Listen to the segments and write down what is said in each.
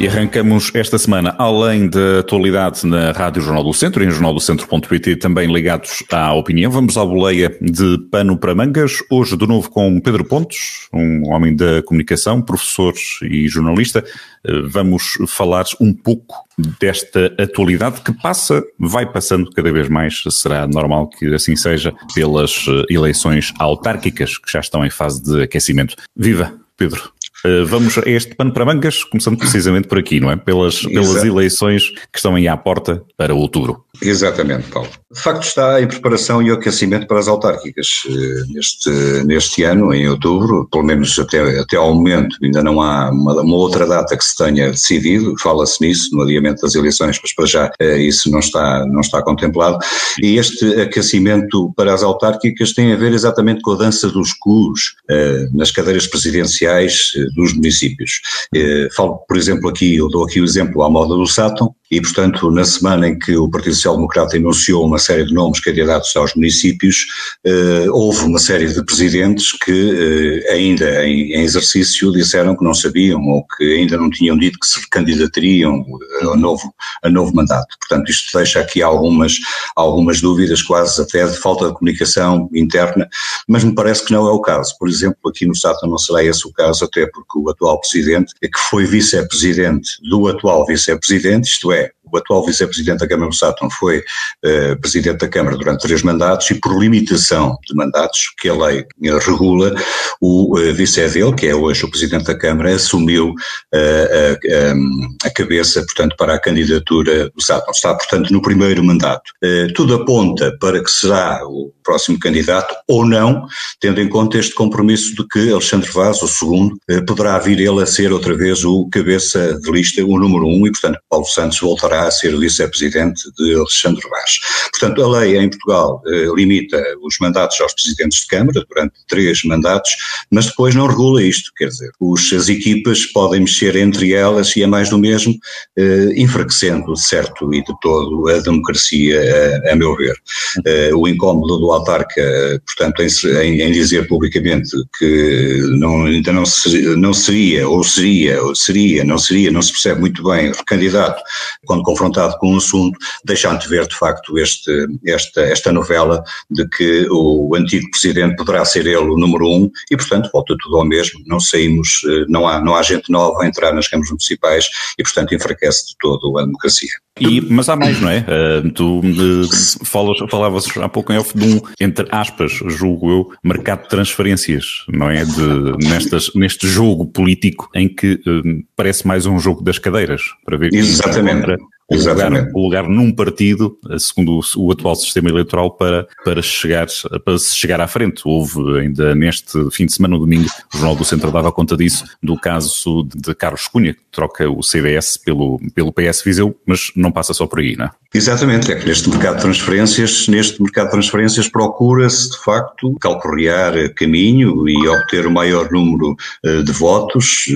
E arrancamos esta semana, além da atualidade na Rádio Jornal do Centro e em jornaldocentro.pt, também ligados à opinião. Vamos à boleia de pano para mangas, hoje de novo com Pedro Pontes, um homem da comunicação, professor e jornalista. Eh, vamos falar um pouco desta atualidade que passa, vai passando cada vez mais, será normal que assim seja, pelas eh, eleições autárquicas que já estão em fase de aquecimento. Viva, Pedro! Eh, vamos a este pano para mangas, começando precisamente por aqui, não é? Pelas, pelas eleições que estão aí à porta para outubro. Exatamente, Paulo. De facto, está em preparação e aquecimento para as autárquicas. Eh, neste, neste ano, em outubro, pelo menos até, até ao momento, ainda não há uma, uma outra data que se tenha decidido, fala-se nisso, no adiamento das eleições, mas para já eh, isso não está, não está contemplado. E este aquecimento para as autárquicas tem a ver exatamente com a dança dos cus nas cadeiras presidenciais dos municípios. Eh, falo, por exemplo, aqui, eu dou aqui o exemplo à moda do Sátão, e, portanto, na semana em que o Partido Social Democrata anunciou uma série de nomes candidatos aos municípios, eh, houve uma série de presidentes que, eh, ainda em, em, exercício, disseram que não sabiam ou que ainda não tinham dito que se candidatariam a novo, a novo mandato. Portanto, isto deixa aqui algumas, algumas dúvidas, quase até de falta de comunicação interna, mas me parece que não é o caso. Por exemplo, aqui no Sátão não será esse o caso, até porque o atual presidente, que foi vice-presidente do atual vice-presidente, isto é, way. O atual vice-presidente da Câmara do Sátão foi uh, presidente da Câmara durante três mandatos e por limitação de mandatos que a lei regula, o uh, vice dele, que é hoje o presidente da Câmara, assumiu a, cabeça, portanto, para a candidatura do Sátão. Está, portanto, no primeiro mandato. tudo aponta para que será o próximo candidato ou não, tendo em conta este compromisso de que Alexandre Vaz, o segundo, poderá vir ele a ser outra vez o cabeça de lista, o número um, e, portanto, Paulo Santos voltará a ser vice-presidente de Alexandre Vaz. Portanto, a lei em Portugal eh, limita os mandatos aos presidentes de Câmara durante três mandatos, mas depois não regula isto, quer dizer, os, as equipas podem mexer entre elas e é mais do mesmo, eh, enfraquecendo certo e de todo a democracia, a, a meu ver. Eh, o incómodo do autarca, portanto, em, em dizer publicamente que não, ainda não, se, não seria, ou seria, ou seria, não seria, não se percebe muito bem, candidato, quando confrontado com o assunto, deixando de ver de facto este, esta, esta novela de que o antigo presidente poderá ser ele o número um e, portanto, volta tudo ao mesmo, não saímos, eh, não há, não há gente nova a entrar nas câmaras municipais e, portanto, enfraquece de todo a democracia. E, mas há mais, não é? Uh, tu uh, falas, falavas há pouco em off de um, entre aspas, julgo eu, mercado de transferências, não é? De, nestas, neste jogo político em que uh, parece mais um jogo das cadeiras, para ver Exatamente o lugar, o lugar num partido, segundo o, o, atual sistema eleitoral, para, para, chegar, para se chegar à frente. Houve ainda neste fim de semana, no domingo, o Jornal do Centro dava conta disso, do caso de Carlos Cunha, que troca o CDS pelo, pelo PS Viseu, mas não passa só por aí, não é? Exatamente, é que neste mercado de transferências, neste mercado de transferências procura-se de facto calcorrear caminho e obter o maior número de votos,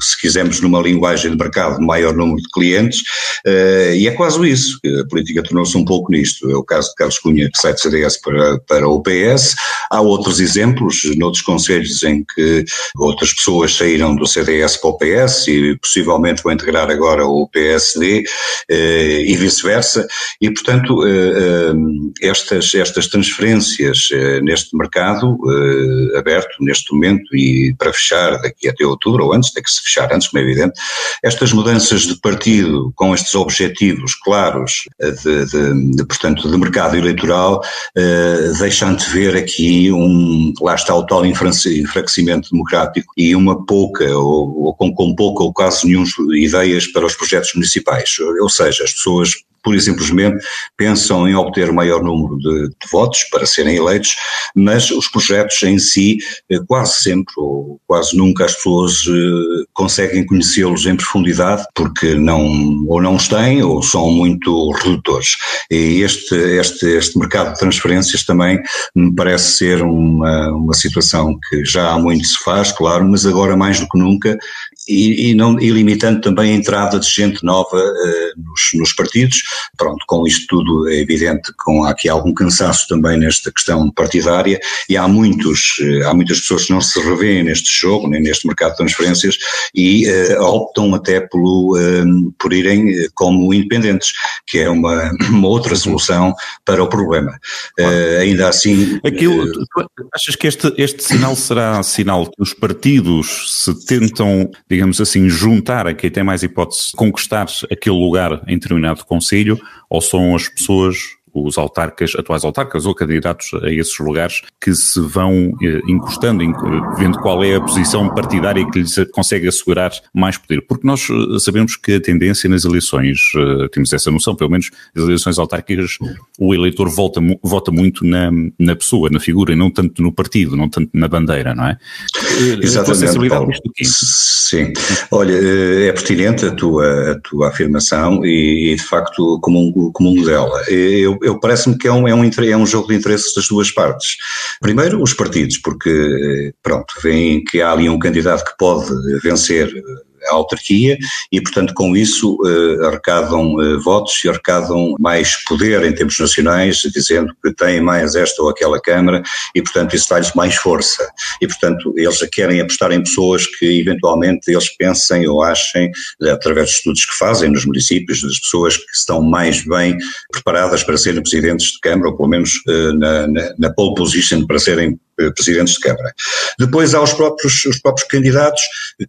se quisermos numa linguagem de mercado, maior número de clientes, eh, e é quase isso, a política tornou-se um pouco nisto. É o caso de Carlos Cunha, que sai do CDS para, para o PS. Há outros exemplos, noutros conselhos, em que outras pessoas saíram do CDS para o PS e possivelmente vão integrar agora o PSD eh, e vice-versa. E, portanto, eh, estas, estas transferências neste mercado aberto, neste momento, e para fechar daqui até outubro, ou antes, tem que se fechar antes, como é evidente, estas mudanças de partido com estes objetivos objetivos claros de, de, de portanto, de mercado eleitoral, eh, deixando de ver aqui um, lá está o tal enfraquecimento democrático e uma pouca, ou, ou com, com pouca ou quase nenhuma ideias para os projetos municipais. Ou seja, as pessoas pura e simplesmente pensam em obter maior número de, de, votos para serem eleitos, mas os projetos em si, eh, quase sempre ou quase nunca as pessoas eh, conseguem conhecê-los em profundidade porque não, ou não os têm ou são muito redutores. E este, este, este mercado de transferências também me parece ser uma, uma situação que já há muito se faz, claro, mas agora mais do que nunca e, e, não, e limitando também a entrada de gente nova uh, nos, nos, partidos. Pronto, com isto tudo é evidente que há aqui algum cansaço também nesta questão partidária e há muitos, uh, há muitas pessoas que não se revêem neste jogo, nem neste mercado de transferências e uh, optam até pelo, por irem como independentes, que é uma, uma outra solução para o problema. ainda assim... Aquilo, achas que este, este sinal será sinal que os partidos se tentam, digamos assim, juntar a quem tem mais hipótese de conquistar aquele lugar em determinado conselho, ou são as pessoas os autarcas, atuais autarcas ou candidatos a esses lugares que se vão eh, encostando, vendo qual é a posição partidária que lhes consegue assegurar mais poder. Porque nós eh, sabemos que a tendência nas eleições, eh, temos essa noção, pelo menos nas eleições autárquicas, o eleitor vota, vota muito na, na pessoa, na figura, e não tanto no partido, não tanto na bandeira, não é? Exatamente, Paulo. Sim. Olha, é pertinente a tua, a tua afirmação e, de facto, como um, como um modelo. Eu, eu parece-me que é um, é, um, é um jogo de interesses das duas partes. Primeiro, os partidos, porque, pronto, veem que há ali um candidato que pode vencer a autarquia e, portanto, com isso uh, arrecadam uh, votos e arrecadam mais poder em termos nacionais, dizendo que têm mais esta ou aquela Câmara e, portanto, isso dá-lhes mais força. E, portanto, eles querem apostar em pessoas que, eventualmente, eles pensem ou achem, através de estudos que fazem nos municípios, das pessoas que estão mais bem preparadas para serem presidentes de Câmara, ou pelo menos na, na, na pole position para serem presidentes de Câmara. Depois há os próprios, os próprios candidatos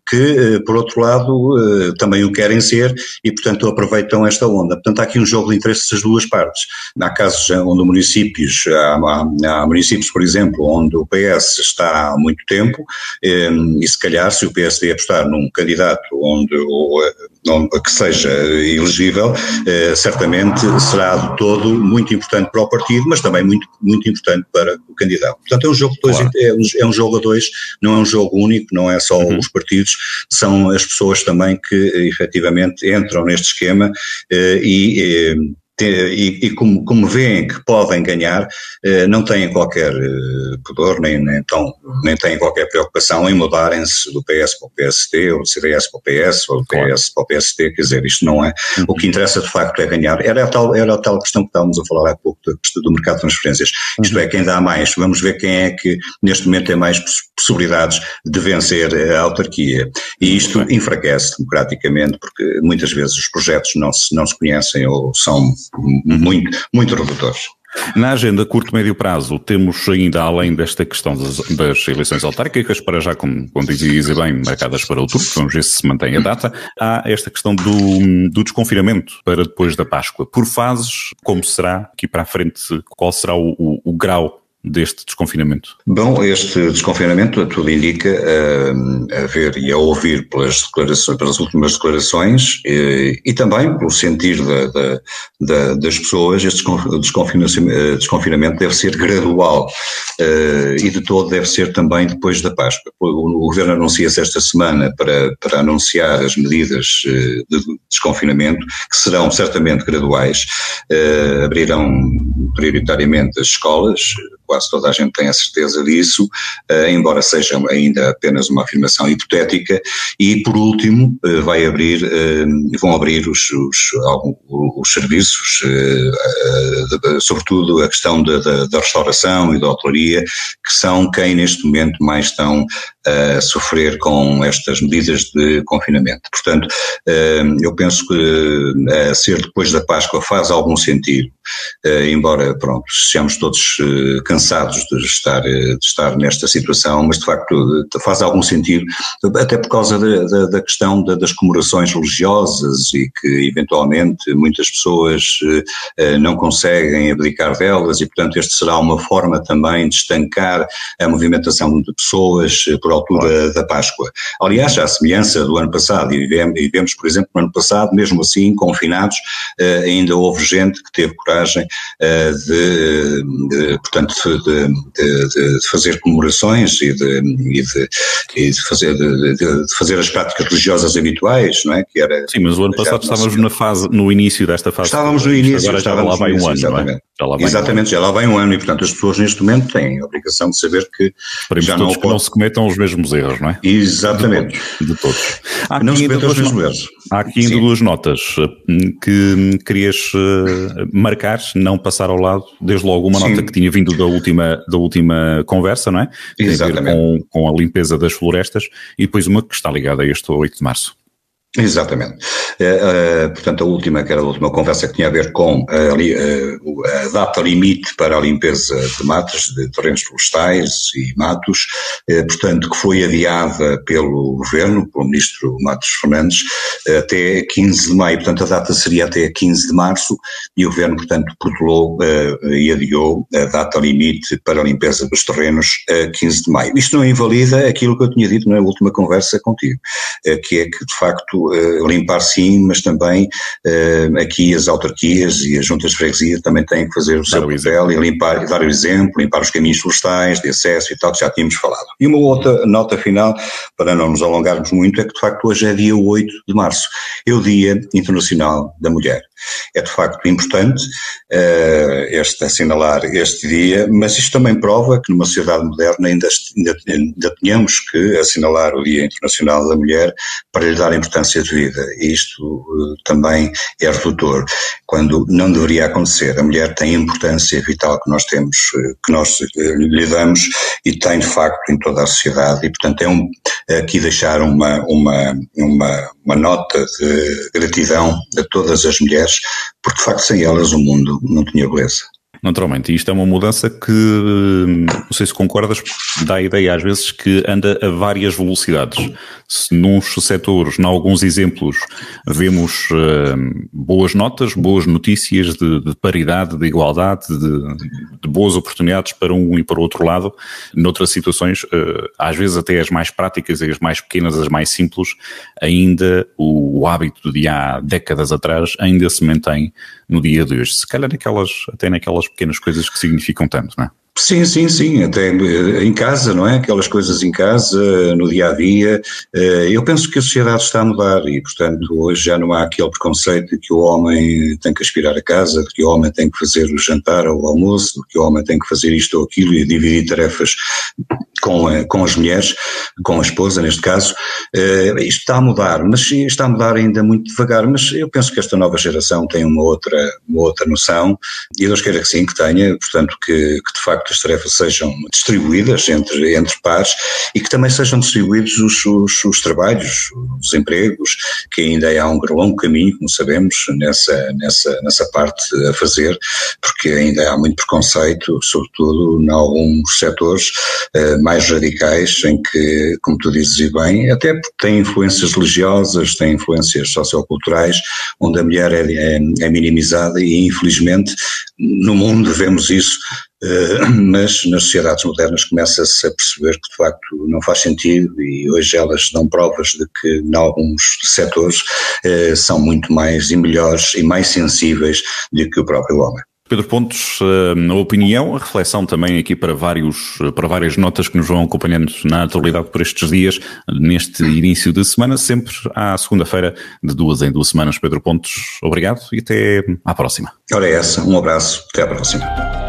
que, por outro lado, eh, também o querem ser e, portanto, aproveitam esta onda. Portanto, há aqui um jogo de interesses das duas partes. Há casos onde municípios, há, há, há municípios, por exemplo, onde o PS está há muito tempo eh, e, se calhar, se o PSD apostar num candidato onde que seja elegível, eh, certamente será de todo muito importante para o partido, mas também muito, muito importante para o candidato. Portanto, é um jogo, dois, claro. é, um, é, um, jogo a dois, não é um jogo único, não é só uhum. os partidos, são as pessoas também que efetivamente entram neste esquema eh, e eh, e, e como, como veem que podem ganhar, eh, não têm qualquer eh, pudor, nem, nem, tão, nem têm qualquer preocupação em mudarem-se do PS para o PSD, ou do CDS para o PS, ou do PS para o PST, quer dizer, isto não é. Uhum. O que interessa de facto é ganhar. Era a tal, era a tal questão que estávamos a falar há pouco, do, do mercado de transferências. Isto uhum. é, quem dá mais. Vamos ver quem é que neste momento tem mais possibilidades de vencer a autarquia. E isto uhum. enfraquece democraticamente, porque muitas vezes os projetos não se, não se conhecem ou são muito, muito redutores. Na agenda curto médio prazo, temos ainda, além desta questão das, das eleições autárquicas, para já, como, como dizia bem, marcadas para outubro, vamos ver se se mantém a data, há esta questão do, do desconfinamento para depois da Páscoa. Por fases, como será aqui para a frente, qual será o, o, o grau deste desconfinamento? Bom, este desconfinamento, tudo indica, a, a ver e a ouvir pelas, declarações, pelas últimas declarações e, e também pelo sentir da, da, da, das pessoas, este desconfinamento, desconfinamento deve ser gradual uh, e de todo deve ser também depois da Páscoa. O, o Governo anuncia-se esta semana para, para anunciar as medidas eh, de desconfinamento, que serão certamente graduais, uh, abrirão prioritariamente as escolas, quase toda a gente tem a certeza disso, uh, embora seja ainda apenas uma afirmação hipotética, e por último uh, vai abrir, uh, vão abrir os, os, os serviços, sobretudo a questão da, da, restauração e da hotelaria, que são quem neste momento mais estão a sofrer com estas medidas de confinamento. Portanto, eu penso que a ser depois da Páscoa faz algum sentido, embora, pronto, sejamos todos cansados de estar, de estar nesta situação, mas de facto faz algum sentido, até por causa da, da, da questão da, das comemorações religiosas e que eventualmente muitas pessoas eh, não conseguem abdicar delas e portanto este será uma forma também de estancar a movimentação de pessoas eh, por altura da Páscoa. Aliás, à semelhança do ano passado, e vemos, por exemplo no ano passado, mesmo assim, confinados, eh, ainda houve gente que teve coragem de, de portanto, de, de, de fazer comemorações e de, e e fazer, de, fazer as práticas religiosas habituais, não é? Que era, Sim, mas o ano passado estávamos na fase, no início desta fase. Estávamos no início. Agora já lá vai um ano, não é? Já lá Exatamente, um já lá vem um ano e, portanto, as pessoas neste momento têm a obrigação de saber que Esperemos já não, que não se cometam os mesmos erros, não é? Exatamente. De todos. De todos. Há não se cometam os mesmos erros. Há aqui ainda duas notas eh, que querias eh, marcar, não passar ao lado, desde logo uma Sim. nota que tinha vindo da última, da última conversa, não é? Tem Exatamente. a ver com, com a limpeza das florestas e depois uma que está ligada a este 8 de março. Exatamente. Uh, uh, portanto, a última, que era a última conversa que tinha a ver com uh, a data limite para a limpeza de matas, de terrenos florestais e matos, portanto, que foi adiada pelo Governo, pelo Ministro Matos Fernandes, até 15 de maio. Portanto, a data seria até 15 de março e o Governo, portanto, protelou e adiou a data limite para a limpeza dos terrenos a 15 de maio. Isto não invalida aquilo que eu tinha dito na última conversa contigo, que é que, de facto, uh, limpar sim, mas também uh, aqui as autarquias e as juntas de freguesia também têm que fazer o seu papel e limpar, e dar o exemplo, limpar os caminhos florestais de acesso e tal, que já tínhamos falado. E uma outra nota final, para não nos alongarmos muito, é que de facto hoje é dia 8 de março, é o Dia Internacional da Mulher. É de facto importante uh, este, assinalar este dia, mas isto também prova que numa sociedade moderna ainda, ainda, ainda que assinalar o Dia Internacional da Mulher para lhe dar importância de vida. E isto uh, também é redutor, quando não deveria acontecer. A mulher tem a importância vital que nós temos, uh, que nós lhe damos e tem de facto em toda a sociedade e portanto é um, aqui deixar uma, uma, uma, uma nota de gratidão a todas as mulheres, porque de facto sem elas o mundo não tinha beleza. Naturalmente, isto é uma mudança que, não sei se concordas, dá a ideia às vezes que anda a várias velocidades. Se nos setores, em alguns exemplos, vemos uh, boas notas, boas notícias de, de paridade, de igualdade, de, de, boas oportunidades para um e para o outro lado, noutras situações, uh, às vezes até as mais práticas as mais pequenas, as mais simples, ainda o, o hábito de há décadas atrás ainda se mantém no dia de hoje. Se calhar naquelas, até naquelas pequenas coisas que significam tanto, não é? Sim, sim, sim, até em casa, não é? Aquelas coisas em casa, no dia a dia. Eh, eu penso que a sociedade está a mudar e, portanto, hoje já não há aquele preconceito de que o homem tem que aspirar a casa, de que o homem tem que fazer o jantar ou o almoço, de que o homem tem que fazer isto ou aquilo e dividir tarefas com, a, com as mulheres, com a esposa neste caso. Isto está a mudar, mas está a mudar ainda muito devagar, mas eu penso que esta nova geração tem uma outra, uma outra noção e Deus queira que sim, que tenha, portanto que, que de facto as tarefas sejam distribuídas entre, entre pares e que também sejam distribuídos os, os, os trabalhos, os empregos, que ainda há um longo caminho, como sabemos, nessa, nessa, nessa parte a fazer, porque ainda há muito preconceito, sobretudo em alguns setores, uh, mais radicais, em que, como tu dizes e bem, até porque tem influências religiosas, tem influências socioculturais, onde a mulher é, é, é minimizada e, infelizmente, no mundo vemos isso mas nas sociedades modernas começa-se a perceber que de facto não faz sentido e hoje elas dão provas de que em alguns setores uh, são muito mais e melhores e mais sensíveis do que o próprio homem. Pedro Pontos, a opinião, a reflexão também aqui para, vários, para várias notas que nos vão acompanhando na atualidade por estes dias, neste início de semana, sempre à segunda-feira, de duas em duas semanas. Pedro Pontos, obrigado e até à próxima. Ora é essa, um abraço, até à próxima.